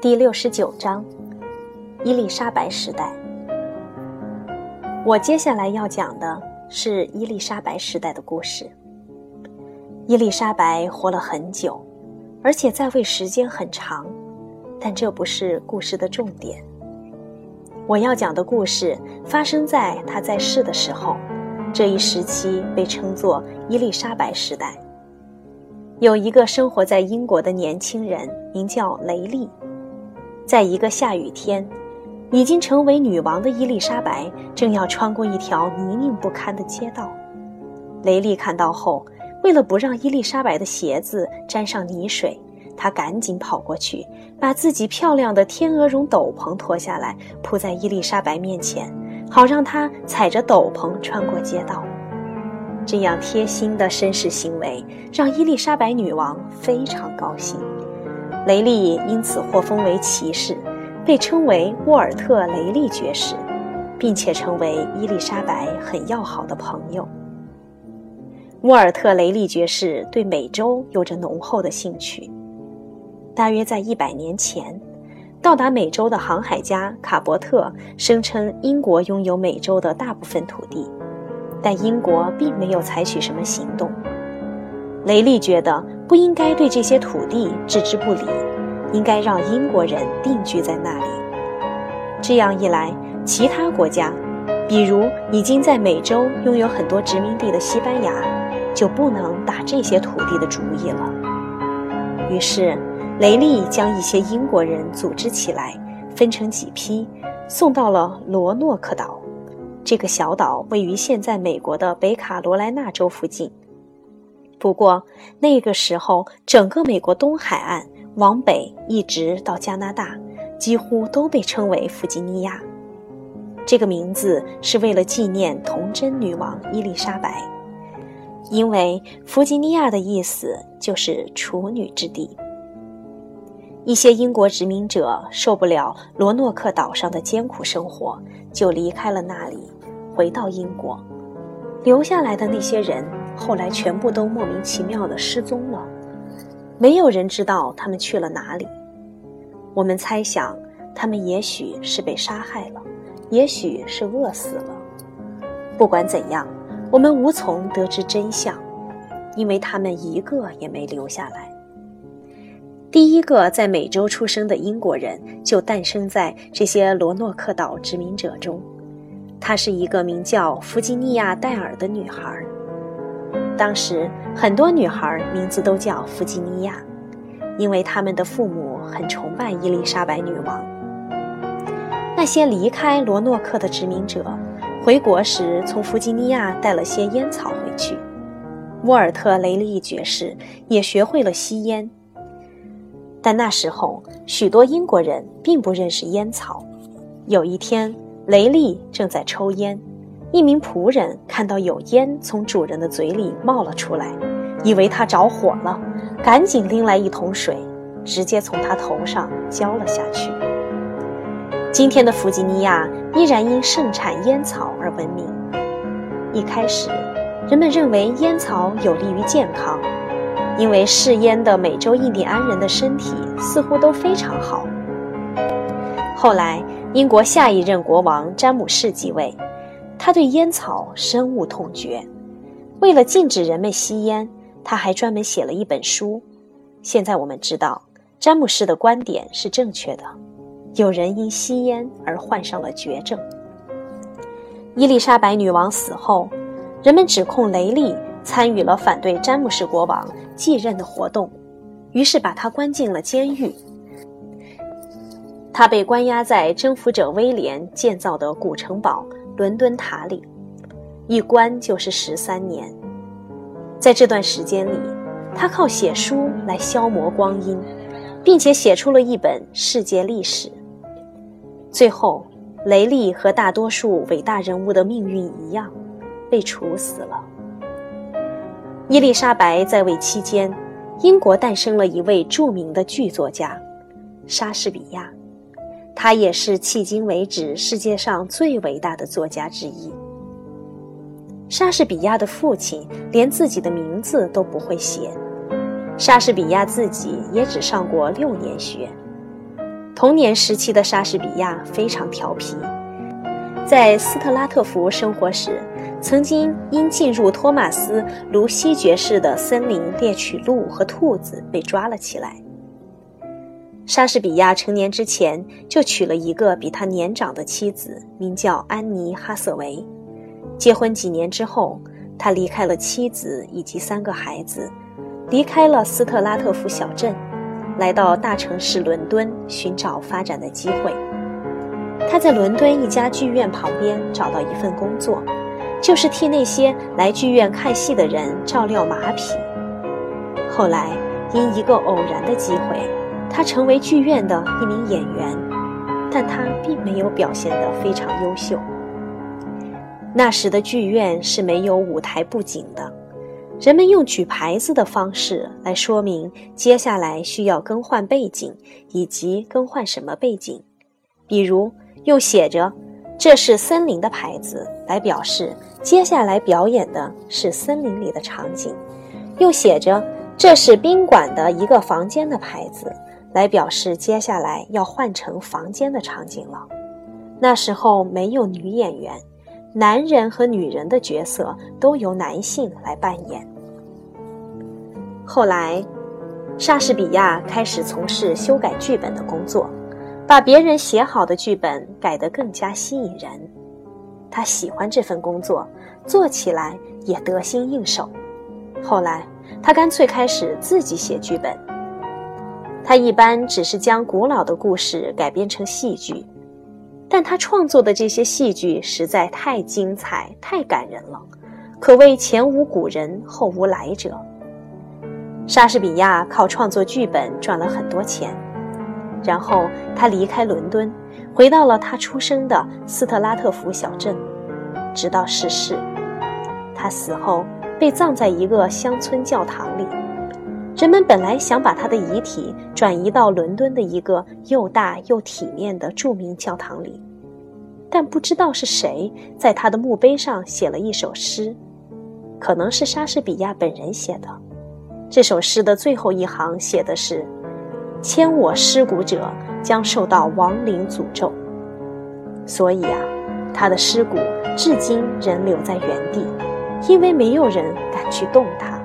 第六十九章，伊丽莎白时代。我接下来要讲的是伊丽莎白时代的故事。伊丽莎白活了很久，而且在位时间很长，但这不是故事的重点。我要讲的故事发生在她在世的时候，这一时期被称作伊丽莎白时代。有一个生活在英国的年轻人，名叫雷利。在一个下雨天，已经成为女王的伊丽莎白正要穿过一条泥泞不堪的街道。雷利看到后，为了不让伊丽莎白的鞋子沾上泥水，他赶紧跑过去，把自己漂亮的天鹅绒斗篷脱下来铺在伊丽莎白面前，好让她踩着斗篷穿过街道。这样贴心的绅士行为让伊丽莎白女王非常高兴。雷利因此获封为骑士，被称为沃尔特·雷利爵士，并且成为伊丽莎白很要好的朋友。沃尔特·雷利爵士对美洲有着浓厚的兴趣。大约在一百年前，到达美洲的航海家卡伯特声称英国拥有美洲的大部分土地，但英国并没有采取什么行动。雷利觉得。不应该对这些土地置之不理，应该让英国人定居在那里。这样一来，其他国家，比如已经在美洲拥有很多殖民地的西班牙，就不能打这些土地的主意了。于是，雷利将一些英国人组织起来，分成几批，送到了罗诺克岛。这个小岛位于现在美国的北卡罗来纳州附近。不过那个时候，整个美国东海岸往北一直到加拿大，几乎都被称为弗吉尼亚。这个名字是为了纪念童贞女王伊丽莎白，因为弗吉尼亚的意思就是处女之地。一些英国殖民者受不了罗诺克岛上的艰苦生活，就离开了那里，回到英国。留下来的那些人。后来全部都莫名其妙的失踪了，没有人知道他们去了哪里。我们猜想，他们也许是被杀害了，也许是饿死了。不管怎样，我们无从得知真相，因为他们一个也没留下来。第一个在美洲出生的英国人就诞生在这些罗诺克岛殖民者中，她是一个名叫弗吉尼亚·戴尔的女孩。当时很多女孩名字都叫弗吉尼亚，因为他们的父母很崇拜伊丽莎白女王。那些离开罗诺克的殖民者回国时，从弗吉尼亚带了些烟草回去。沃尔特·雷利爵士也学会了吸烟，但那时候许多英国人并不认识烟草。有一天，雷利正在抽烟。一名仆人看到有烟从主人的嘴里冒了出来，以为他着火了，赶紧拎来一桶水，直接从他头上浇了下去。今天的弗吉尼亚依然因盛产烟草而闻名。一开始，人们认为烟草有利于健康，因为嗜烟的美洲印第安人的身体似乎都非常好。后来，英国下一任国王詹姆士继位。他对烟草深恶痛绝，为了禁止人们吸烟，他还专门写了一本书。现在我们知道，詹姆士的观点是正确的。有人因吸烟而患上了绝症。伊丽莎白女王死后，人们指控雷利参与了反对詹姆士国王继任的活动，于是把他关进了监狱。他被关押在征服者威廉建造的古城堡。伦敦塔里，一关就是十三年。在这段时间里，他靠写书来消磨光阴，并且写出了一本世界历史。最后，雷利和大多数伟大人物的命运一样，被处死了。伊丽莎白在位期间，英国诞生了一位著名的剧作家——莎士比亚。他也是迄今为止世界上最伟大的作家之一。莎士比亚的父亲连自己的名字都不会写，莎士比亚自己也只上过六年学。童年时期的莎士比亚非常调皮，在斯特拉特福生活时，曾经因进入托马斯·卢西爵士的森林猎取鹿和兔子被抓了起来。莎士比亚成年之前就娶了一个比他年长的妻子，名叫安妮·哈瑟维。结婚几年之后，他离开了妻子以及三个孩子，离开了斯特拉特福小镇。来到大城市伦敦寻找发展的机会，他在伦敦一家剧院旁边找到一份工作，就是替那些来剧院看戏的人照料马匹。后来因一个偶然的机，他成为剧院的一名演员，但他并没有表现得非常优秀。那时的剧院是没有舞台布景的。人们用举牌子的方式来说明接下来需要更换背景，以及更换什么背景。比如用写着“这是森林”的牌子来表示接下来表演的是森林里的场景；又写着“这是宾馆的一个房间”的牌子来表示接下来要换成房间的场景了。那时候没有女演员。男人和女人的角色都由男性来扮演。后来，莎士比亚开始从事修改剧本的工作，把别人写好的剧本改得更加吸引人。他喜欢这份工作，做起来也得心应手。后来，他干脆开始自己写剧本。他一般只是将古老的故事改编成戏剧。但他创作的这些戏剧实在太精彩、太感人了，可谓前无古人后无来者。莎士比亚靠创作剧本赚了很多钱，然后他离开伦敦，回到了他出生的斯特拉特福小镇，直到逝世。他死后被葬在一个乡村教堂里，人们本来想把他的遗体转移到伦敦的一个又大又体面的著名教堂里。但不知道是谁在他的墓碑上写了一首诗，可能是莎士比亚本人写的。这首诗的最后一行写的是：“牵我尸骨者将受到亡灵诅咒。”所以啊，他的尸骨至今仍留在原地，因为没有人敢去动它。